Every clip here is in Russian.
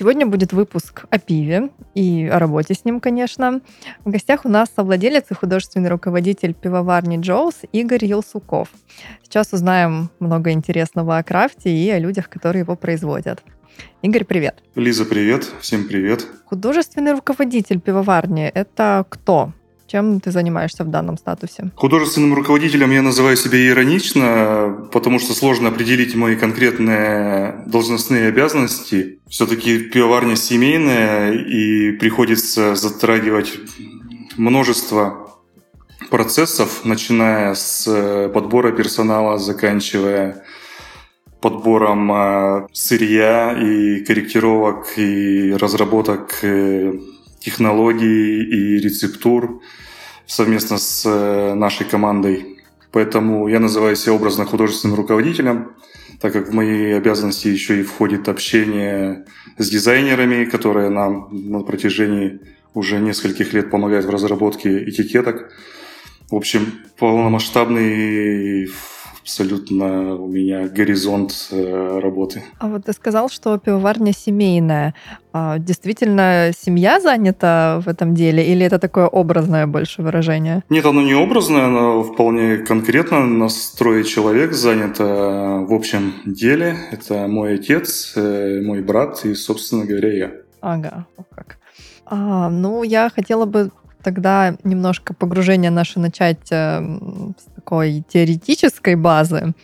Сегодня будет выпуск о пиве и о работе с ним, конечно. В гостях у нас совладелец и художественный руководитель пивоварни Джоус Игорь Елсуков. Сейчас узнаем много интересного о крафте и о людях, которые его производят. Игорь, привет. Лиза, привет. Всем привет. Художественный руководитель пивоварни — это кто? Чем ты занимаешься в данном статусе? Художественным руководителем я называю себя иронично, потому что сложно определить мои конкретные должностные обязанности. Все-таки пивоварня семейная, и приходится затрагивать множество процессов, начиная с подбора персонала, заканчивая подбором э, сырья и корректировок и разработок э, технологий и рецептур совместно с э, нашей командой. Поэтому я называю себя образно художественным руководителем, так как в мои обязанности еще и входит общение с дизайнерами, которые нам на протяжении уже нескольких лет помогают в разработке этикеток. В общем, полномасштабный абсолютно у меня горизонт э, работы. А вот ты сказал, что пивоварня семейная. А действительно, семья занята в этом деле или это такое образное больше выражение? Нет, оно не образное, оно вполне конкретно. Нас трое человек занят в общем деле. Это мой отец, э, мой брат и, собственно говоря, я. Ага, как. А, ну, я хотела бы тогда немножко погружение наше начать э, с такой теоретической базы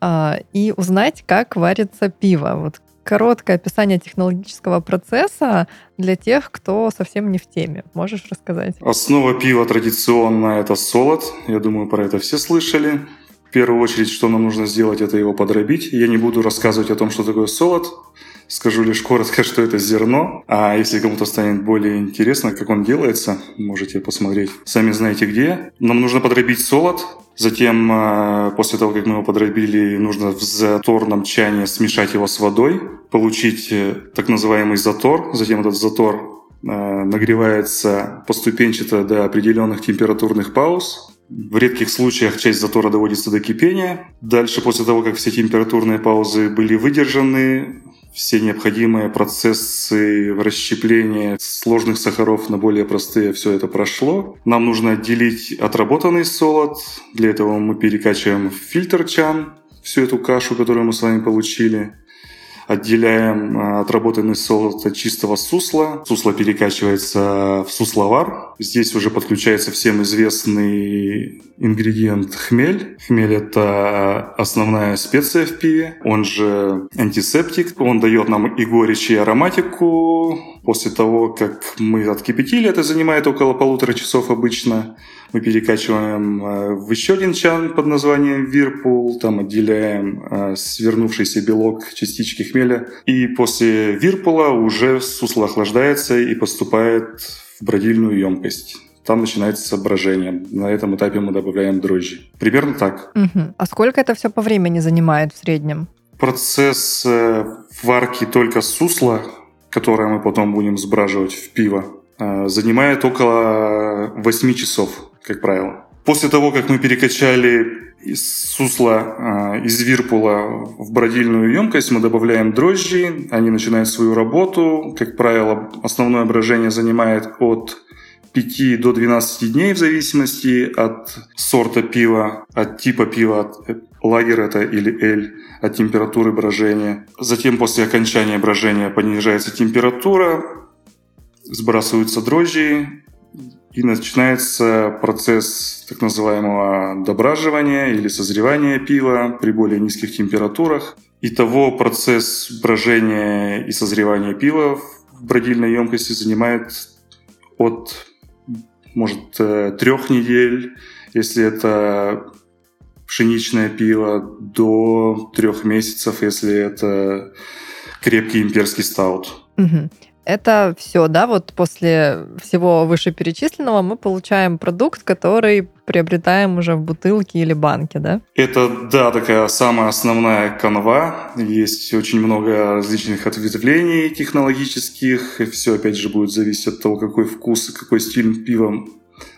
э, и узнать, как варится пиво. Вот короткое описание технологического процесса для тех, кто совсем не в теме. Можешь рассказать? Основа пива традиционно это солод. Я думаю, про это все слышали. В первую очередь, что нам нужно сделать, это его подробить. Я не буду рассказывать о том, что такое солод. Скажу лишь коротко, что это зерно. А если кому-то станет более интересно, как он делается, можете посмотреть. Сами знаете где. Нам нужно подробить солод. Затем, а, после того, как мы его подробили, нужно в заторном чане смешать его с водой, получить э, так называемый затор. Затем этот затор э, нагревается поступенчато до определенных температурных пауз. В редких случаях часть затора доводится до кипения. Дальше, после того, как все температурные паузы были выдержаны, все необходимые процессы расщепления сложных сахаров на более простые, все это прошло. Нам нужно отделить отработанный солод. Для этого мы перекачиваем в фильтр чан всю эту кашу, которую мы с вами получили отделяем отработанный солод от чистого сусла. Сусло перекачивается в сусловар. Здесь уже подключается всем известный ингредиент хмель. Хмель — это основная специя в пиве, он же антисептик. Он дает нам и горечь, и ароматику. После того, как мы откипятили, это занимает около полутора часов обычно, мы перекачиваем э, в еще один чан под названием Вирпул, там отделяем э, свернувшийся белок частички хмеля. И после Вирпула уже сусло охлаждается и поступает в бродильную емкость там начинается брожение. На этом этапе мы добавляем дрожжи. Примерно так. Угу. А сколько это все по времени занимает в среднем? Процесс э, варки только сусла, которое мы потом будем сбраживать в пиво, занимает около 8 часов как правило. После того, как мы перекачали из сусла, а, из вирпула в бродильную емкость, мы добавляем дрожжи, они начинают свою работу. Как правило, основное брожение занимает от 5 до 12 дней в зависимости от сорта пива, от типа пива, от э, лагер это или эль, от температуры брожения. Затем после окончания брожения понижается температура, сбрасываются дрожжи, и начинается процесс так называемого дображивания или созревания пива при более низких температурах. Итого процесс брожения и созревания пива в бродильной емкости занимает от, может, э, трех недель, если это пшеничное пиво, до трех месяцев, если это крепкий имперский стаут. Угу. Это все, да, вот после всего вышеперечисленного мы получаем продукт, который приобретаем уже в бутылке или банке, да? Это, да, такая самая основная канва. Есть очень много различных ответвлений технологических. И все, опять же, будет зависеть от того, какой вкус и какой стиль пива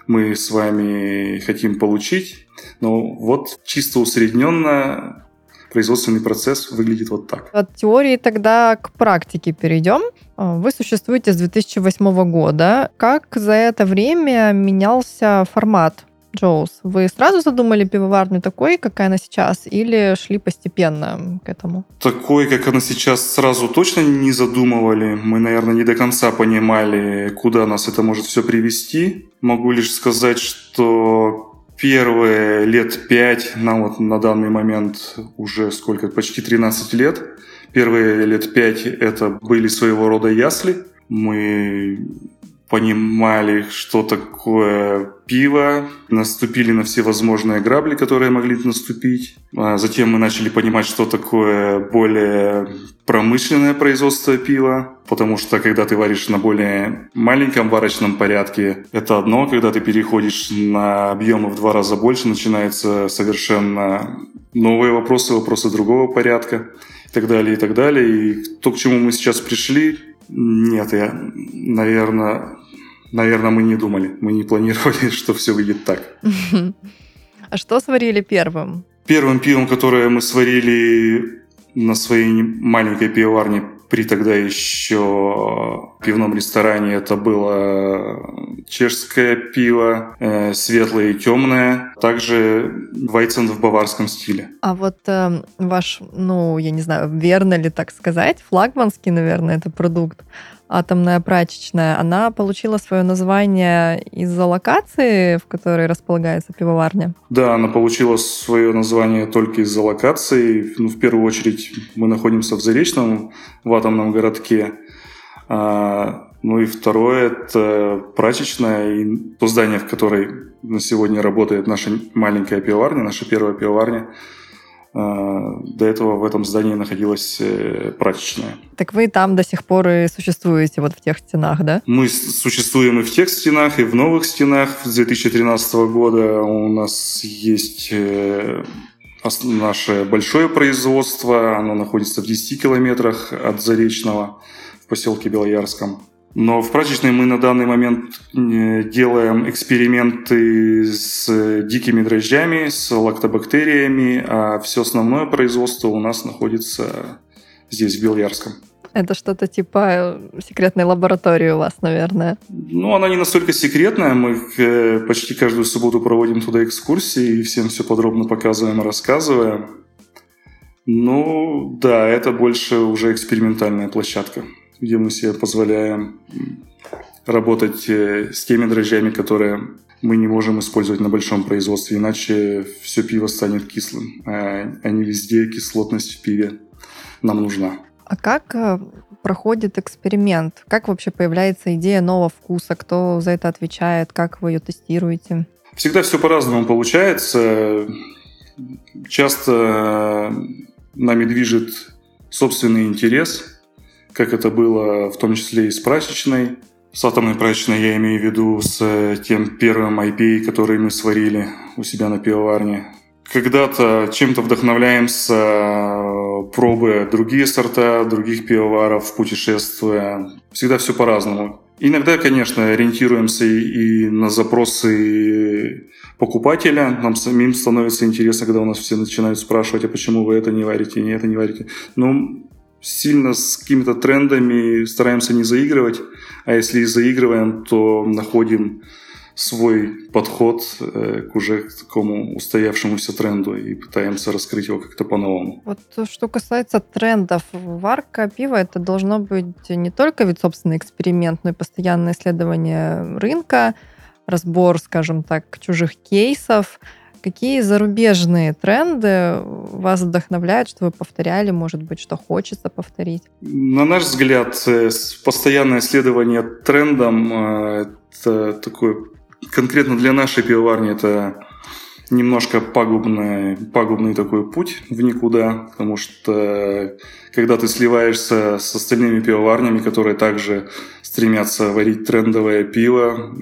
мы с вами хотим получить. Но вот чисто усредненно производственный процесс выглядит вот так. От теории тогда к практике перейдем. А, вы существуете с 2008 года. Как за это время менялся формат Джоус? Вы сразу задумали пивоварню такой, какая она сейчас, или шли постепенно к этому? Такой, как она сейчас, сразу точно не задумывали. Мы, наверное, не до конца понимали, куда нас это может все привести. Могу лишь сказать, что первые лет пять, нам вот на данный момент уже сколько, почти 13 лет, первые лет пять это были своего рода ясли. Мы понимали, что такое пиво, наступили на все возможные грабли, которые могли наступить. А затем мы начали понимать, что такое более промышленное производство пива, потому что когда ты варишь на более маленьком варочном порядке, это одно, когда ты переходишь на объемы в два раза больше, начинаются совершенно новые вопросы, вопросы другого порядка и так далее, и так далее. И то, к чему мы сейчас пришли, нет, я, наверное, наверное, мы не думали, мы не планировали, что все выйдет так. А что сварили первым? Первым пивом, которое мы сварили на своей маленькой пивоварне при тогда еще пивном ресторане, это было чешское пиво, э, светлое и темное, также вайцен в баварском стиле. А вот э, ваш, ну, я не знаю, верно ли так сказать, флагманский, наверное, это продукт, атомная прачечная, она получила свое название из-за локации, в которой располагается пивоварня? Да, она получила свое название только из-за локации. Ну, в первую очередь мы находимся в Заречном, в атомном городке. А, ну и второе – это прачечная, и то здание, в которой на сегодня работает наша маленькая пивоварня, наша первая пивоварня – до этого в этом здании находилась э, прачечная. Так вы там до сих пор и существуете, вот в тех стенах, да? Мы существуем и в тех стенах, и в новых стенах. С 2013 года у нас есть э, наше большое производство. Оно находится в 10 километрах от Заречного в поселке Белоярском. Но в прачечной мы на данный момент э, делаем эксперименты с дикими дрожжами, с лактобактериями, а все основное производство у нас находится здесь, в Белоярском. Это что-то типа э, секретной лаборатории у вас, наверное. Ну, она не настолько секретная. Мы э, почти каждую субботу проводим туда экскурсии и всем все подробно показываем и рассказываем. Ну, да, это больше уже экспериментальная площадка где мы себе позволяем работать э, с теми дрожжами, которые мы не можем использовать на большом производстве, иначе все пиво станет кислым. А не везде кислотность в пиве нам нужна. А как э, проходит эксперимент? Как вообще появляется идея нового вкуса? Кто за это отвечает? Как вы ее тестируете? Всегда все по-разному получается. Часто нами движет собственный интерес – как это было в том числе и с прачечной. С атомной прачечной я имею в виду с э, тем первым IPA, который мы сварили у себя на пивоварне. Когда-то чем-то вдохновляемся, э, пробуя другие сорта, других пивоваров, путешествуя. Всегда все по-разному. Иногда, конечно, ориентируемся и на запросы покупателя. Нам самим становится интересно, когда у нас все начинают спрашивать, а почему вы это не варите, не это не варите. Ну, сильно с какими-то трендами стараемся не заигрывать, а если и заигрываем, то находим свой подход э, к уже к такому устоявшемуся тренду и пытаемся раскрыть его как-то по-новому. Вот что касается трендов, варка пива это должно быть не только ведь собственный эксперимент, но и постоянное исследование рынка, разбор, скажем так, чужих кейсов, Какие зарубежные тренды вас вдохновляют, что вы повторяли, может быть, что хочется повторить? На наш взгляд, э, постоянное исследование трендом э, это такое конкретно для нашей пивоварни это немножко пагубный, пагубный такой путь в никуда, потому что когда ты сливаешься с остальными пивоварнями, которые также стремятся варить трендовое пиво,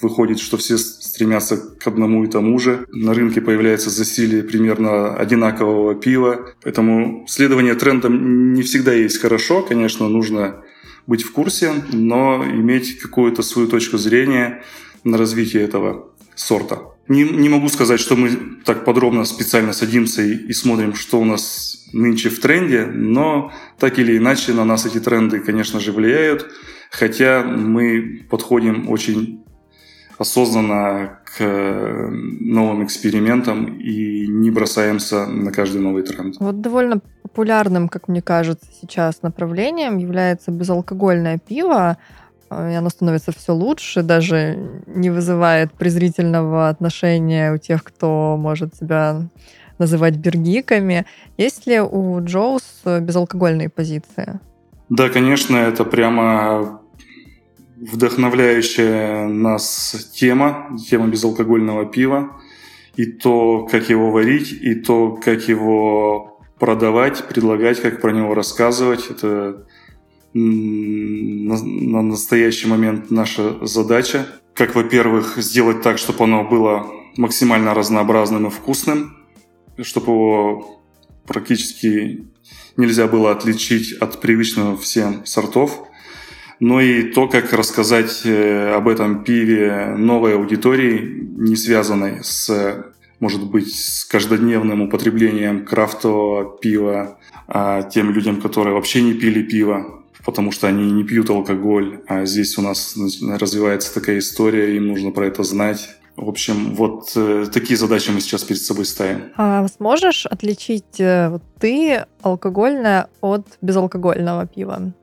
выходит, что все стремятся к одному и тому же. На рынке появляется засилие примерно одинакового пива, поэтому следование трендам не всегда есть хорошо, конечно, нужно быть в курсе, но иметь какую-то свою точку зрения на развитие этого сорта. Не, не могу сказать, что мы так подробно специально садимся и, и смотрим, что у нас нынче в тренде, но так или иначе на нас эти тренды, конечно же, влияют, хотя мы подходим очень осознанно к новым экспериментам и не бросаемся на каждый новый тренд. Вот довольно популярным, как мне кажется, сейчас направлением является безалкогольное пиво. Э, и оно становится все лучше, даже не вызывает презрительного отношения у тех, кто может себя называть бергиками. Есть ли у Джоус безалкогольные позиции? Да, конечно, это прямо вдохновляющая нас тема, тема безалкогольного пива. И то, как его варить, и то, как его продавать, предлагать, как про него рассказывать. Это на, на настоящий момент наша задача. Как, во-первых, сделать так, чтобы оно было максимально разнообразным и вкусным, чтобы его практически нельзя было отличить от привычного всем сортов. Но и то, как рассказать э, об этом пиве новой аудитории, не связанной с, может быть, с каждодневным употреблением крафтового пива, а тем людям, которые вообще не пили пиво, потому что они не пьют алкоголь, а здесь у нас развивается такая история, им нужно про это знать. В общем, вот э, такие задачи мы сейчас перед собой ставим. А сможешь отличить э, вот, ты алкогольное от безалкогольного пива?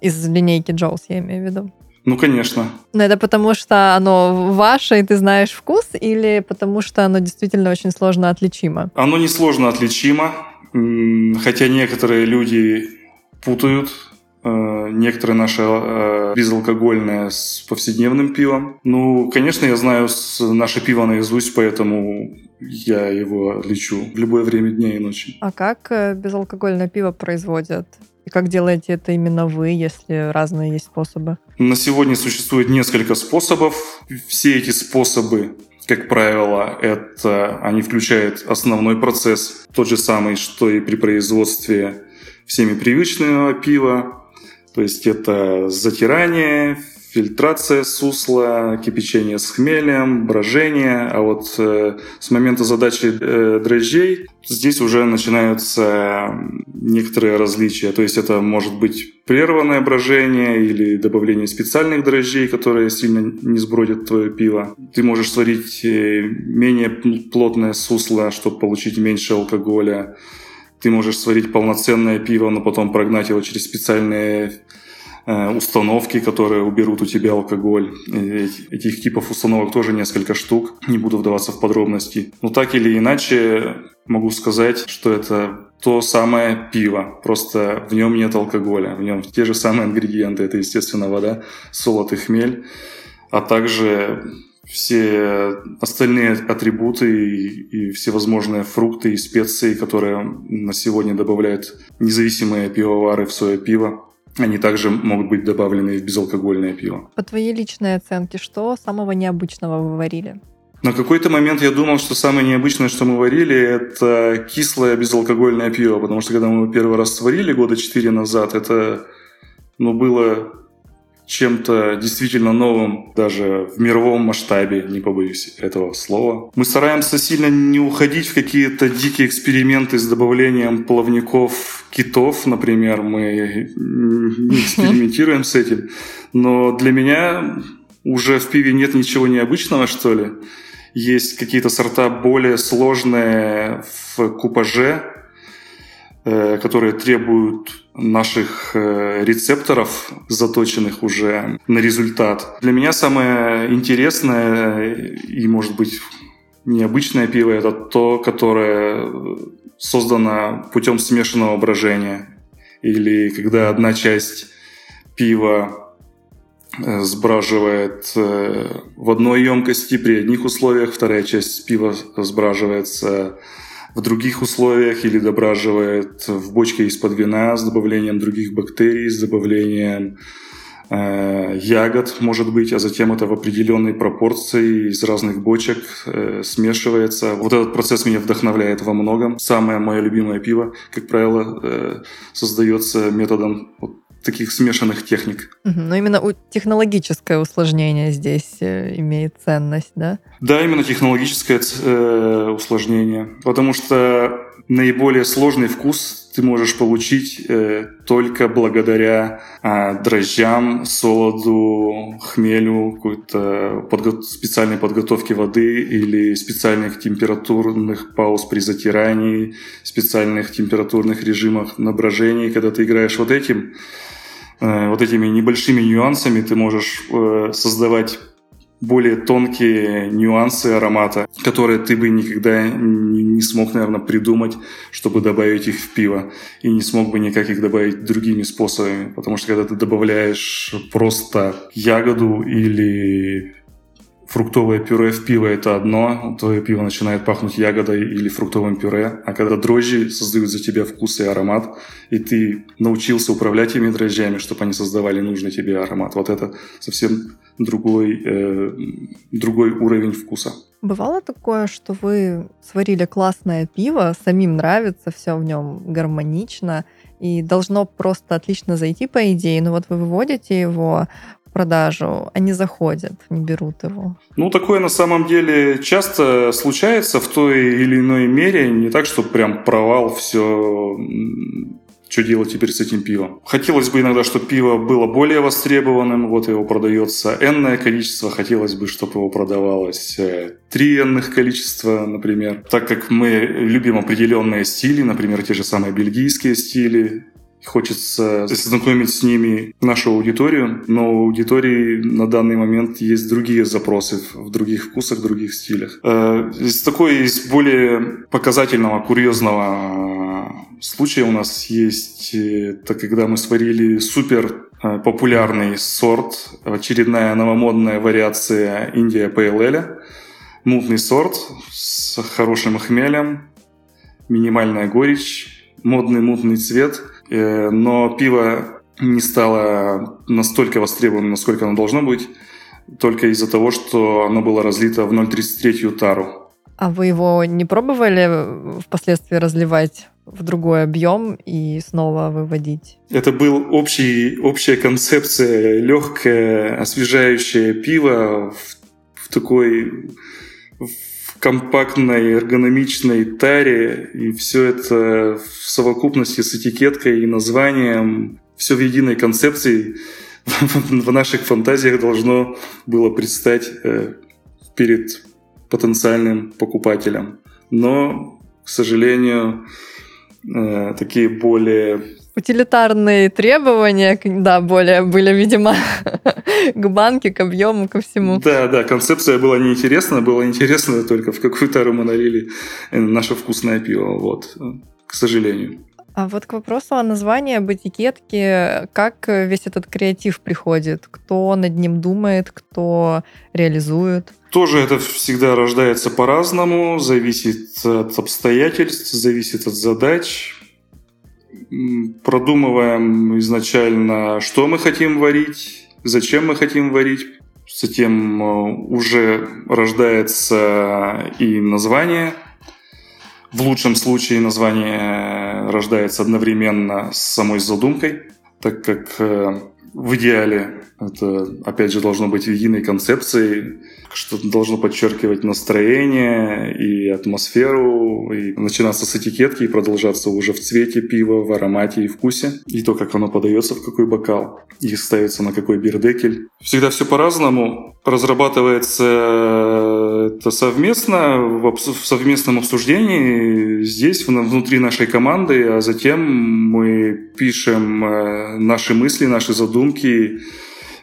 Из линейки Джоус, я имею в виду. Ну, конечно. Но это потому, что оно ваше, и ты знаешь вкус, или потому что оно действительно очень сложно отличимо? Оно не сложно отличимо, хотя некоторые люди путают Э, некоторые наши э, безалкогольные с повседневным пивом. Ну, конечно, я знаю наше пиво наизусть, поэтому я его лечу в любое время дня и ночи. А как э, безалкогольное пиво производят? И как делаете это именно вы, если разные есть способы? На сегодня существует несколько способов. Все эти способы как правило, это они включают основной процесс, тот же самый, что и при производстве всеми привычного пива, то есть это затирание, фильтрация сусла, кипячение с хмелем, брожение. А вот э, с момента задачи э, дрожжей здесь уже начинаются некоторые различия. То есть это может быть прерванное брожение или добавление специальных дрожжей, которые сильно не сбродят твое пиво. Ты можешь сварить э, менее плотное сусло, чтобы получить меньше алкоголя. Ты можешь сварить полноценное пиво, но потом прогнать его через специальные установки, которые уберут у тебя алкоголь. Этих типов установок тоже несколько штук. Не буду вдаваться в подробности. Но так или иначе могу сказать, что это то самое пиво. Просто в нем нет алкоголя. В нем те же самые ингредиенты. Это, естественно, вода, солод и хмель. А также все остальные атрибуты и, и всевозможные фрукты и специи, которые на сегодня добавляют независимые пивовары в свое пиво, они также могут быть добавлены в безалкогольное пиво. По твоей личной оценке, что самого необычного вы варили? На какой-то момент я думал, что самое необычное, что мы варили, это кислое безалкогольное пиво, потому что когда мы его первый раз сварили года четыре назад, это ну, было чем-то действительно новым даже в мировом масштабе, не побоюсь этого слова. Мы стараемся сильно не уходить в какие-то дикие эксперименты с добавлением плавников китов, например. Мы не экспериментируем с этим. Но для меня уже в пиве нет ничего необычного, что ли. Есть какие-то сорта более сложные в купаже, которые требуют наших э, рецепторов, заточенных уже на результат. Для меня самое интересное и, может быть, необычное пиво – это то, которое создано путем смешанного брожения. Или когда одна часть пива э, сбраживает э, в одной емкости при одних условиях, вторая часть пива сбраживается в других условиях или дображивает в бочке из-под вина с добавлением других бактерий, с добавлением э, ягод, может быть, а затем это в определенной пропорции из разных бочек э, смешивается. Вот этот процесс меня вдохновляет во многом. Самое мое любимое пиво, как правило, э, создается методом вот таких смешанных техник. Но именно технологическое усложнение здесь э, имеет ценность, да? Да, именно технологическое э, усложнение. Потому что наиболее сложный вкус ты можешь получить э, только благодаря э, дрожжам, солоду, хмелю, какой-то подго- специальной подготовке воды или специальных температурных пауз при затирании, специальных температурных режимах на брожении. Когда ты играешь вот этим, Э, вот этими небольшими нюансами ты можешь э, создавать более тонкие нюансы аромата, которые ты бы никогда не смог, наверное, придумать, чтобы добавить их в пиво. И не смог бы никак их добавить другими способами. Потому что когда ты добавляешь просто ягоду или фруктовое пюре в пиво – это одно, твое пиво начинает пахнуть ягодой или фруктовым пюре, а когда дрожжи создают за тебя вкус и аромат, и ты научился управлять этими дрожжами, чтобы они создавали нужный тебе аромат, вот это совсем другой, э, другой уровень вкуса. Бывало такое, что вы сварили классное пиво, самим нравится, все в нем гармонично, и должно просто отлично зайти, по идее, но вот вы выводите его продажу, они заходят, не берут его. Ну, такое на самом деле часто случается в той или иной мере. Не так, что прям провал, все что делать теперь с этим пивом. Хотелось бы иногда, чтобы пиво было более востребованным, вот его продается энное количество, хотелось бы, чтобы его продавалось э, три энных количества, например. Так как мы любим определенные стили, например, те же самые бельгийские стили, Хочется знакомить с ними нашу аудиторию, но у аудитории на данный момент есть другие запросы в других вкусах, других стилях. Э, из такой, из более показательного, курьезного случая у нас есть, э, это когда мы сварили супер э, популярный сорт, очередная новомодная вариация Индия Pale Мутный сорт с хорошим хмелем, минимальная горечь, модный мутный цвет – Э, но пиво не стало настолько востребованным, насколько оно должно быть, только из-за того, что оно было разлито в 0,33 тару. А вы его не пробовали впоследствии разливать в другой объем и снова выводить? Это был общий, общая концепция, легкое, освежающее пиво в, в такой компактной эргономичной таре, и все это в совокупности с этикеткой и названием, все в единой концепции в наших фантазиях должно было предстать э, перед потенциальным покупателем. Но, к сожалению, э, такие более утилитарные требования, да, более были, видимо, к банке, к объему, ко всему. Да, да, концепция была неинтересна, было интересно только в какую тару мы налили э, наше вкусное пиво, вот, к сожалению. А вот к вопросу о названии, об этикетке, как весь этот креатив приходит? Кто над ним думает, кто реализует? Тоже это всегда рождается по-разному, зависит от обстоятельств, зависит от задач продумываем изначально, что мы хотим варить, зачем мы хотим варить. Затем э, уже рождается и название. В лучшем случае название рождается одновременно с самой задумкой, так как э, в идеале это, опять же, должно быть единой концепцией, что должно подчеркивать настроение и атмосферу, и начинаться с этикетки и продолжаться уже в цвете пива, в аромате и вкусе, и то, как оно подается в какой бокал, и ставится на какой бирдекель. Всегда все по-разному. Разрабатывается это совместно, в совместном обсуждении здесь, внутри нашей команды, а затем мы пишем э, наши мысли, наши задумки,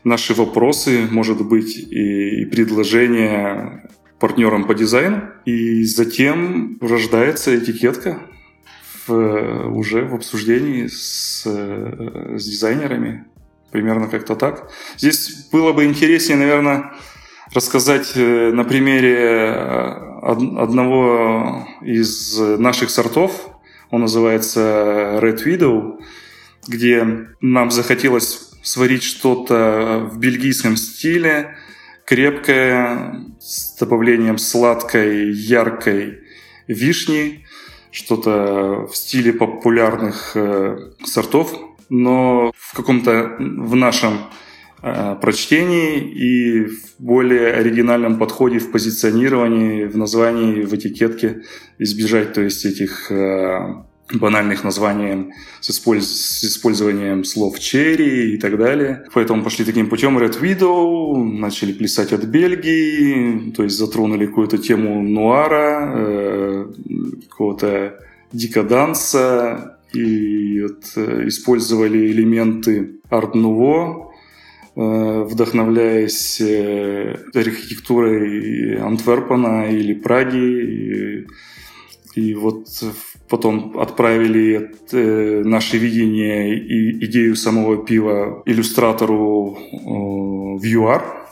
наши вопросы, может быть, и, и предложения партнерам по дизайну. И затем рождается этикетка в, уже в обсуждении с, с дизайнерами. примерно как-то так. Здесь было бы интереснее, наверное, рассказать э, на примере э, одного из наших сортов. Он называется Red Widow, где нам захотелось сварить что-то в бельгийском стиле, крепкое, с добавлением сладкой, яркой вишни, что-то в стиле популярных э, сортов, но в каком-то в нашем Э, прочтении и в более оригинальном подходе в позиционировании, в названии, в этикетке избежать то есть этих э, банальных названий с, использ... с использованием слов черри и так далее. Поэтому пошли таким путем Red Widow, начали плясать от Бельгии, то есть затронули какую-то тему нуара, э, какого-то дикоданса и вот, э, использовали элементы арт-нуво, Э, вдохновляясь э, архитектурой Антверпена или Праги. И, и вот потом отправили э, наше видение и идею самого пива иллюстратору в ЮАР,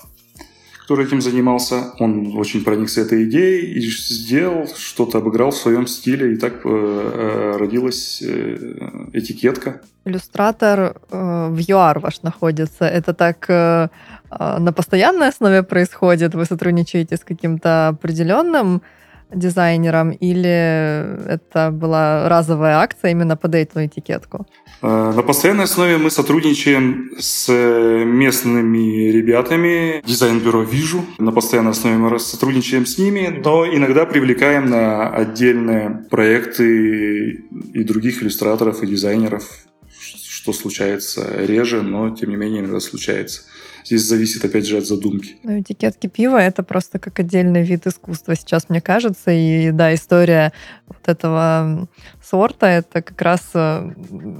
который этим занимался. Он очень проникся этой идеей и сделал что-то, обыграл в своем стиле, и так э, э родилась э, этикетка. Иллюстратор э, в ЮАР ваш находится. Это так э, э, на постоянной основе происходит? Вы сотрудничаете с каким-то определенным дизайнером, или это была разовая акция именно под эту этикетку? Э, на постоянной основе мы сотрудничаем с местными ребятами, дизайн-бюро «Вижу». На постоянной основе мы сотрудничаем с ними, но иногда привлекаем на отдельные проекты и других иллюстраторов и дизайнеров, что случается реже, но тем не менее иногда случается. Здесь зависит, опять же, от задумки. Ну, этикетки пива — это просто как отдельный вид искусства сейчас, мне кажется. И да, история вот этого сорта — это как раз э,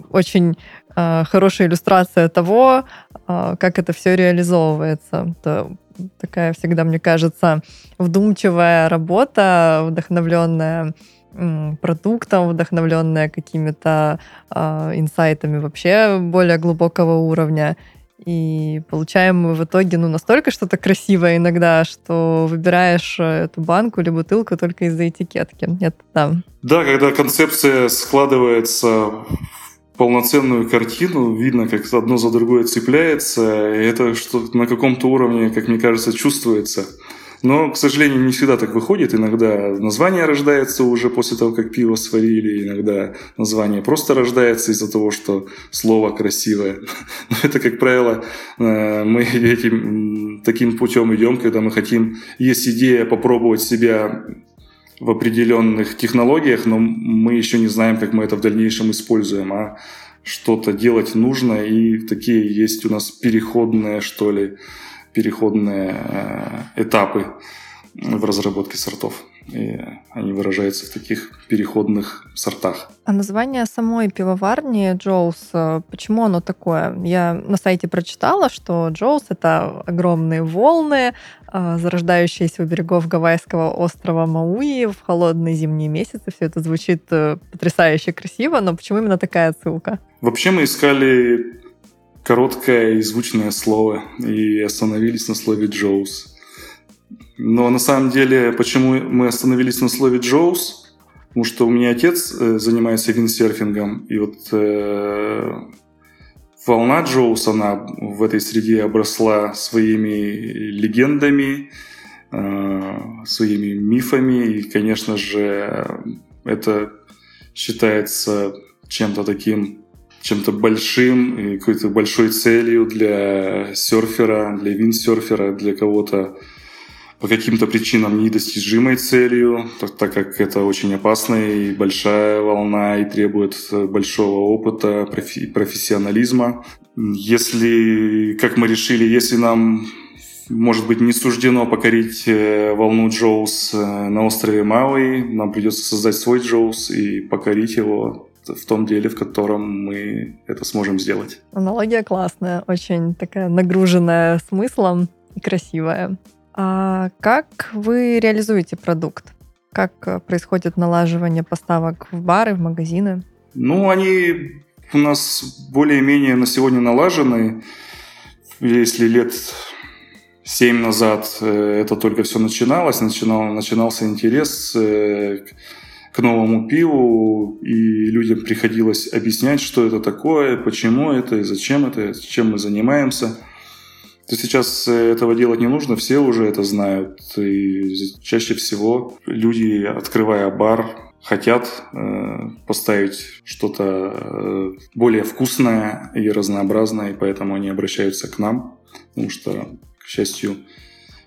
очень э, хорошая иллюстрация того, э, как это все реализовывается. Это такая всегда, мне кажется, вдумчивая работа, вдохновленная продуктом, вдохновленная какими-то инсайтами вообще более глубокого уровня. И получаем мы в итоге ну, настолько что-то красивое иногда, что выбираешь э, эту банку или бутылку только из-за этикетки. Это да. Да, когда концепция складывается в полноценную картину, видно, как одно за другое цепляется, и это что на каком-то уровне, как мне кажется, чувствуется. Но, к сожалению, не всегда так выходит. Иногда название рождается уже после того, как пиво сварили. Иногда название просто рождается из-за того, что слово красивое. Но это, как правило, э, мы этим, таким путем идем, когда мы хотим... Есть идея попробовать себя в определенных технологиях, но мы еще не знаем, как мы это в дальнейшем используем. А что-то делать нужно, и такие есть у нас переходные, что ли, переходные э, этапы в разработке сортов. И они выражаются в таких переходных сортах. А название самой пивоварни Jaws, э, почему оно такое? Я на сайте прочитала, что Jaws — это огромные волны, э, зарождающиеся у берегов Гавайского острова Мауи в холодные зимние месяцы. Все это звучит потрясающе красиво, но почему именно такая отсылка? Вообще мы искали короткое и звучное слово и остановились на слове «Jaws». Но на самом деле, почему мы остановились на слове «Jaws»? Потому что у меня отец э, занимается виндсерфингом, и вот э, волна Джоус, она в этой среде обросла своими легендами, э, своими мифами, и, конечно же, это считается чем-то таким чем-то большим и какой-то большой целью для серфера, для виндсерфера, для кого-то по каким-то причинам недостижимой целью, так, так как это очень опасная и большая волна и требует большого опыта, профи- профессионализма. Если, как мы решили, если нам может быть, не суждено покорить э, волну Джоус э, на острове Мауи. Нам придется создать свой Джоус и покорить его в том деле, в котором мы это сможем сделать. Аналогия классная, очень такая нагруженная смыслом и красивая. А как вы реализуете продукт? Как э, происходит налаживание поставок в бары, в магазины? Ну, они у нас более-менее на сегодня налажены. если лет семь назад э, это только все начиналось, начинал, начинался интерес э, к новому пиву, и людям приходилось объяснять, что это такое, почему это и зачем это, чем мы занимаемся. То сейчас э, этого делать не нужно, все уже это знают. И чаще всего люди, открывая бар, хотят э, поставить что-то э, более вкусное и разнообразное, и поэтому они обращаются к нам, потому что, к счастью,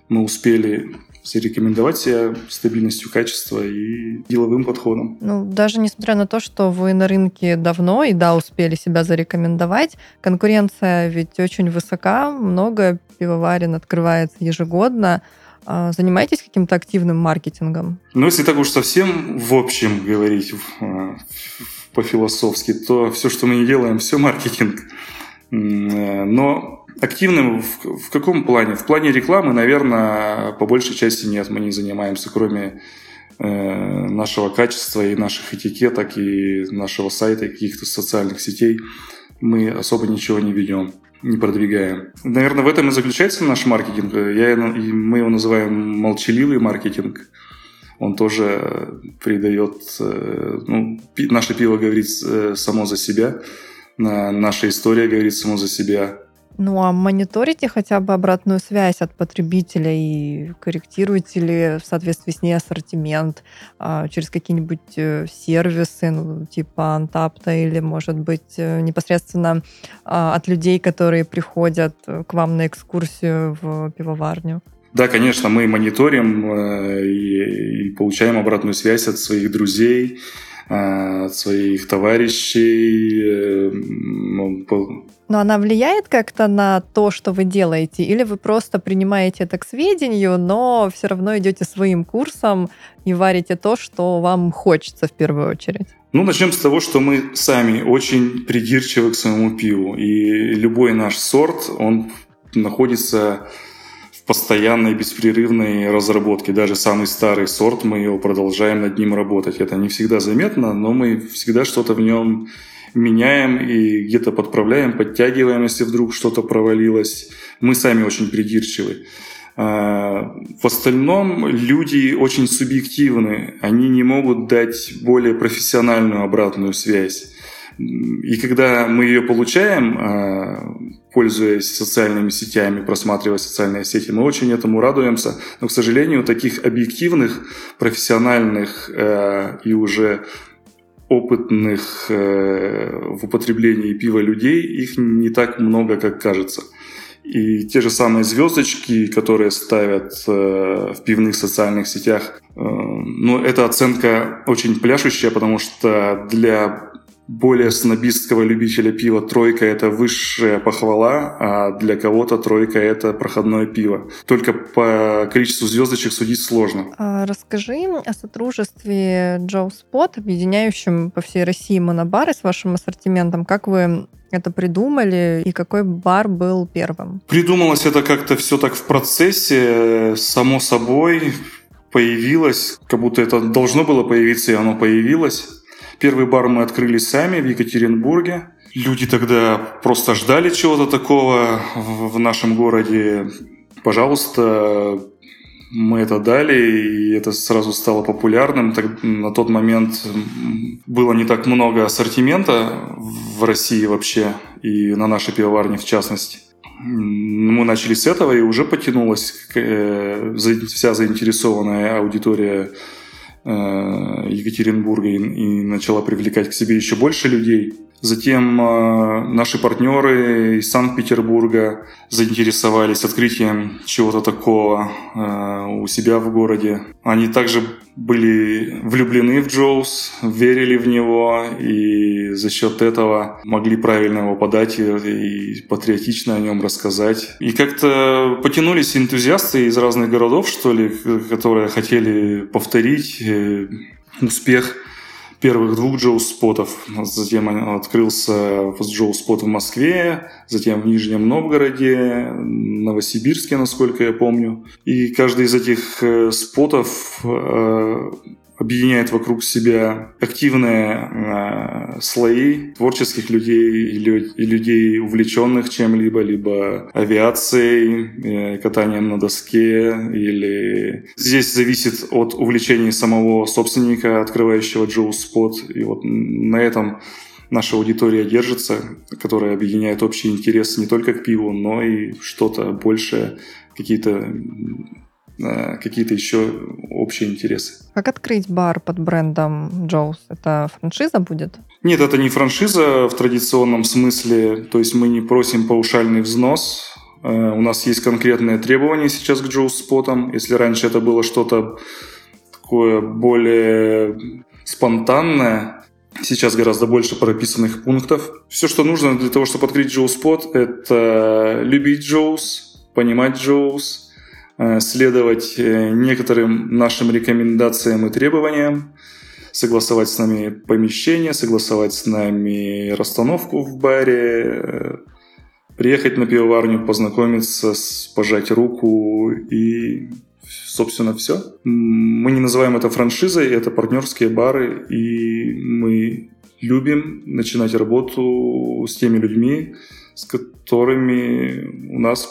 мы успели зарекомендовать себя стабильностью качества и деловым подходом. Ну, даже несмотря на то, что вы на рынке давно и да, успели себя зарекомендовать, конкуренция ведь очень высока, много пивоварен открывается ежегодно. А, занимаетесь каким-то активным маркетингом? Ну, если так уж совсем в общем говорить а, по-философски, то все, что мы не делаем, все маркетинг. Э, но активным в, в каком плане? В плане рекламы, наверное, по большей части нет. Мы не занимаемся, кроме э, нашего качества и наших этикеток, и нашего сайта, и каких-то социальных сетей. Мы особо ничего не ведем не продвигаем. Наверное, в этом и заключается наш маркетинг. Я, мы его называем молчаливый маркетинг. Он тоже придает... Э, ну, наше пиво говорит э, само за себя, наша история говорит само за себя. Ну а мониторите хотя бы обратную связь от потребителя и корректируете ли в соответствии с ней ассортимент а, через какие-нибудь э, сервисы, ну, типа Антапта или, может быть, э, непосредственно а, от людей, которые приходят к вам на экскурсию в пивоварню? Да, конечно, мы мониторим э, и получаем обратную связь от своих друзей, от своих товарищей. Но она влияет как-то на то, что вы делаете? Или вы просто принимаете это к сведению, но все равно идете своим курсом и варите то, что вам хочется в первую очередь? Ну, начнем с того, что мы сами очень придирчивы к своему пиву. И любой наш сорт, он находится постоянной беспрерывной разработке. Даже самый старый сорт, мы его продолжаем над ним работать. Это не всегда заметно, но мы всегда что-то в нем меняем и где-то подправляем, подтягиваем, если вдруг что-то провалилось. Мы сами очень придирчивы. А, в остальном люди очень субъективны, они не могут дать более профессиональную обратную связь. И когда мы ее получаем, а, пользуясь социальными сетями, просматривая социальные сети, мы очень этому радуемся. Но, к сожалению, таких объективных, профессиональных э, и уже опытных э, в употреблении пива людей, их не так много, как кажется. И те же самые звездочки, которые ставят э, в пивных социальных сетях, э, ну, эта оценка очень пляшущая, потому что для более снобистского любителя пива тройка – это высшая похвала, а для кого-то тройка – это проходное пиво. Только по количеству звездочек судить сложно. А расскажи о сотрудничестве Joe Spot, объединяющем по всей России монобары с вашим ассортиментом. Как вы это придумали и какой бар был первым? Придумалось это как-то все так в процессе, само собой появилось, как будто это должно было появиться, и оно появилось. Первый бар мы открыли сами в Екатеринбурге. Люди тогда просто ждали чего-то такого в нашем городе. Пожалуйста, мы это дали, и это сразу стало популярным. Так, на тот момент было не так много ассортимента в России вообще, и на нашей пивоварне в частности. Мы начали с этого, и уже потянулась э, вся заинтересованная аудитория Екатеринбурга и, и начала привлекать к себе еще больше людей. Затем э, наши партнеры из Санкт-Петербурга заинтересовались открытием чего-то такого э, у себя в городе. Они также были влюблены в Джоус, верили в него и за счет этого могли правильно его подать и, и патриотично о нем рассказать. И как-то потянулись энтузиасты из разных городов, что ли, которые хотели повторить э, успех первых двух Джоу-спотов. Затем открылся Джоу-спот в Москве, затем в Нижнем Новгороде, Новосибирске, насколько я помню. И каждый из этих э, спотов э, объединяет вокруг себя активные э, слои творческих людей и людей, увлеченных чем-либо, либо авиацией, э, катанием на доске, или здесь зависит от увлечений самого собственника, открывающего Джоу Спот. И вот на этом наша аудитория держится, которая объединяет общий интерес не только к пиву, но и что-то большее, какие-то какие-то еще общие интересы. Как открыть бар под брендом Джоус? Это франшиза будет? Нет, это не франшиза в традиционном смысле. То есть мы не просим паушальный взнос. Э, у нас есть конкретные требования сейчас к Джоус спотам. Если раньше это было что-то такое более спонтанное, Сейчас гораздо больше прописанных пунктов. Все, что нужно для того, чтобы открыть Jaws Spot, это любить Jaws, понимать Jaws, следовать э, некоторым нашим рекомендациям и требованиям, согласовать с нами помещение, согласовать с нами расстановку в баре, э, приехать на пивоварню, познакомиться, пожать руку и, собственно, все. Мы не называем это франшизой, это партнерские бары, и мы любим начинать работу с теми людьми, с которыми у нас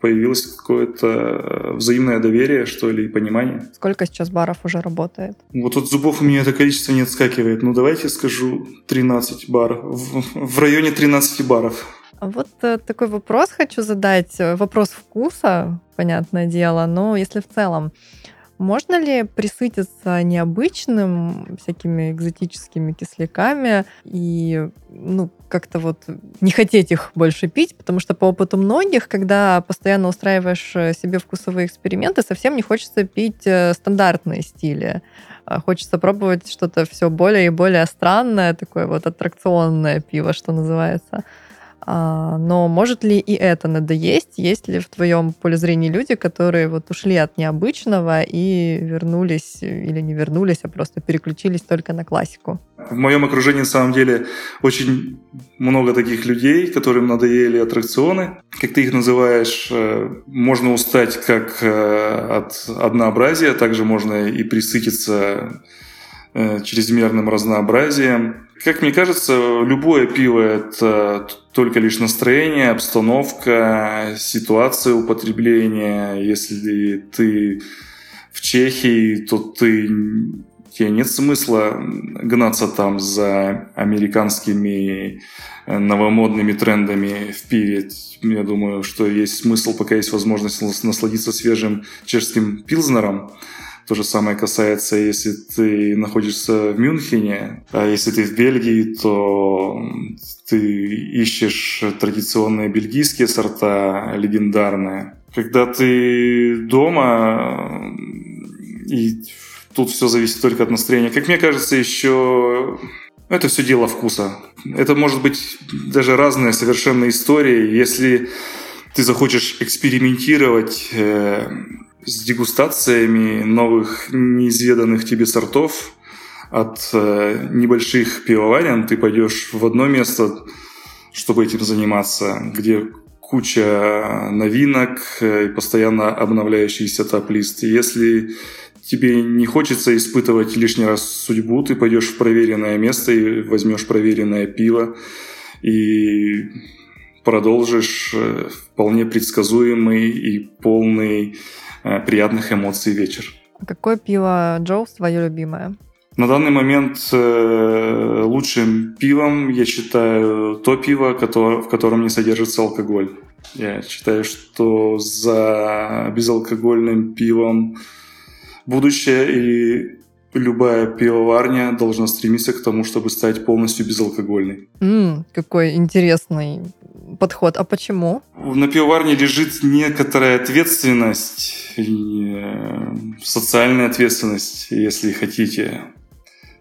появилось какое-то взаимное доверие, что ли, и понимание. Сколько сейчас баров уже работает? Вот от зубов у меня это количество не отскакивает. Ну, давайте скажу 13 баров. В, в районе 13 баров. А вот э, такой вопрос хочу задать. Вопрос вкуса, понятное дело, но если в целом, можно ли присытиться необычным, всякими экзотическими кисляками и ну, как-то вот не хотеть их больше пить, потому что по опыту многих, когда постоянно устраиваешь э, себе вкусовые эксперименты, совсем не хочется пить э, стандартные стили. А хочется пробовать что-то все более и более странное, такое вот аттракционное пиво, что называется. А, но может ли и это надоесть? Есть ли в твоем поле зрения люди, которые вот ушли от необычного и вернулись или не вернулись, а просто переключились только на классику? В моем окружении, на самом деле, очень много таких людей, которым надоели аттракционы. Как ты их называешь, э, можно устать как э, от однообразия, также можно и присытиться э, чрезмерным разнообразием. Как мне кажется, любое пиво – это только лишь настроение, обстановка, ситуация употребления. Если ты в Чехии, то ты тебе нет смысла гнаться там за американскими э, новомодными трендами в пиве. Я думаю, что есть смысл, пока есть возможность насладиться свежим чешским пилзнером. То же самое касается, если ты находишься в Мюнхене, а если ты в Бельгии, то ты ищешь традиционные бельгийские сорта, легендарные. Когда ты дома, и тут все зависит только от настроения. Как мне кажется, еще это все дело вкуса. Это может быть даже разные совершенно истории. Если ты захочешь экспериментировать э, с дегустациями новых неизведанных тебе сортов от э, небольших пивоварен. Ты пойдешь в одно место, чтобы этим заниматься, где куча новинок э, и постоянно обновляющийся топ-лист. Если тебе не хочется испытывать лишний раз судьбу, ты пойдешь в проверенное место и возьмешь проверенное пиво и продолжишь э, вполне предсказуемый и полный приятных эмоций вечер. А какое пиво Джоус твое любимое? На данный момент э, лучшим пивом я считаю то пиво, в котором не содержится алкоголь. Я считаю, что за безалкогольным пивом будущее и любая пивоварня должна стремиться к тому, чтобы стать полностью безалкогольной. Mm, какой интересный подход. А почему? На пивоварне лежит некоторая ответственность, социальная ответственность, если хотите.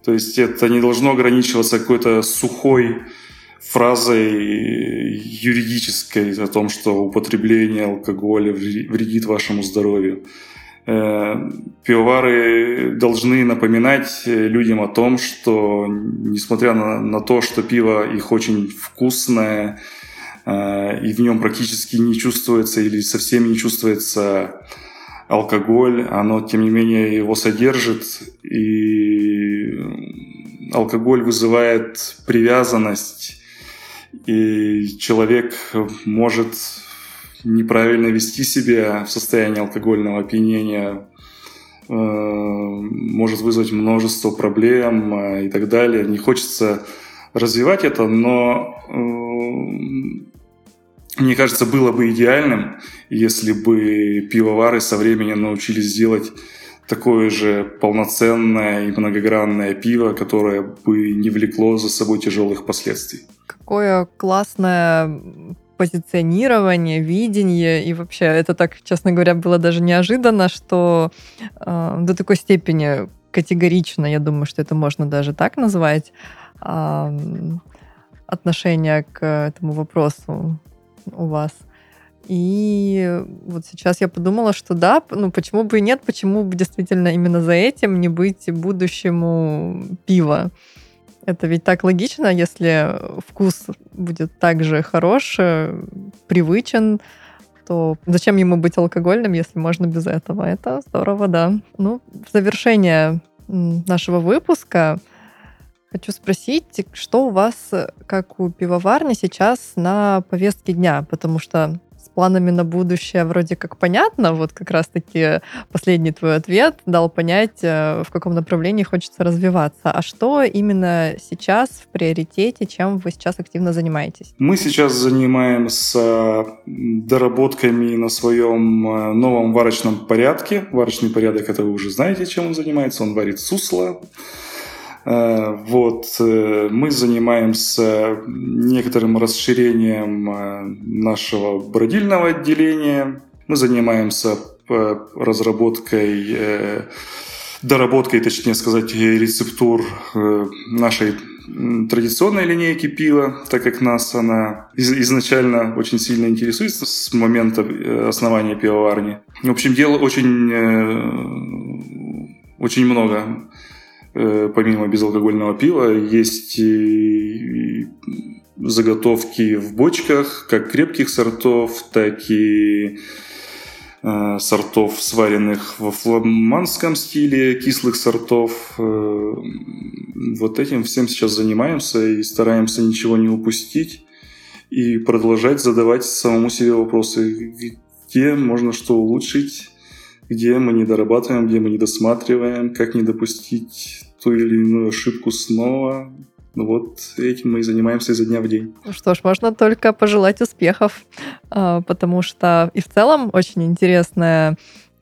То есть это не должно ограничиваться какой-то сухой фразой юридической о том, что употребление алкоголя вредит вашему здоровью. Э, пивовары должны напоминать людям о том, что несмотря на, на то, что пиво их очень вкусное, и в нем практически не чувствуется или совсем не чувствуется алкоголь, оно, тем не менее, его содержит, и алкоголь вызывает привязанность, и человек может неправильно вести себя в состоянии алкогольного опьянения, э, может вызвать множество проблем э, и так далее. Не хочется развивать это, но э, мне кажется, было бы идеальным, если бы пивовары со временем научились делать такое же полноценное и многогранное пиво, которое бы не влекло за собой тяжелых последствий. Какое классное позиционирование, видение, и вообще это так, честно говоря, было даже неожиданно, что э, до такой степени категорично, я думаю, что это можно даже так назвать, э, отношение к этому вопросу у вас. И вот сейчас я подумала, что да, ну почему бы и нет, почему бы действительно именно за этим не быть будущему пива. Это ведь так логично, если вкус будет также хорош, э, привычен, то зачем ему быть алкогольным, если можно без этого? Это здорово, да. Ну, в завершение нашего выпуска Хочу спросить, что у вас, э, как у пивоварни, сейчас на повестке дня? Потому что с планами на будущее вроде как понятно, вот как раз-таки последний твой ответ дал понять, э, в каком направлении хочется развиваться. А что именно сейчас в приоритете, чем вы сейчас активно занимаетесь? Мы сейчас занимаемся доработками на своем э, новом варочном порядке. Варочный порядок, это вы уже знаете, чем он занимается. Он варит сусло. Э, вот, э, мы занимаемся некоторым расширением э, нашего бродильного отделения. Мы занимаемся разработкой, доработкой, точнее сказать, рецептур нашей традиционной линейки пива, так как нас она изначально очень сильно интересует с момента основания пивоварни. В общем, дел очень, очень много. Э, помимо безалкогольного пива, есть и заготовки в бочках, как крепких сортов, так и э, сортов, сваренных во фламандском стиле, кислых сортов. Э, вот этим всем сейчас занимаемся и стараемся ничего не упустить и продолжать задавать самому себе вопросы, где можно что улучшить, где мы не дорабатываем, где мы не досматриваем, как не допустить ту или иную ошибку снова. Ну вот этим мы и занимаемся изо дня в день. Ну что ж, можно только пожелать успехов, а, потому что и в целом очень интересная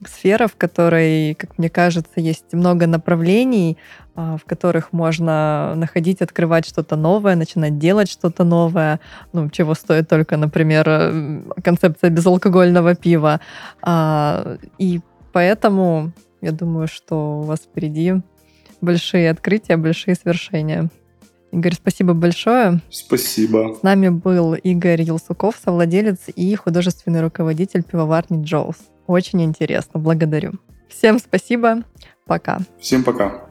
сфера, в которой, как мне кажется, есть много направлений, а, в которых можно находить, открывать что-то новое, начинать делать что-то новое, ну, чего стоит только, например, концепция безалкогольного пива. А, и поэтому я думаю, что у вас впереди большие открытия, большие свершения. Игорь, спасибо большое. Спасибо. С нами был Игорь Елсуков, совладелец и художественный руководитель пивоварни Джоус. Очень интересно, благодарю. Всем спасибо, пока. Всем пока.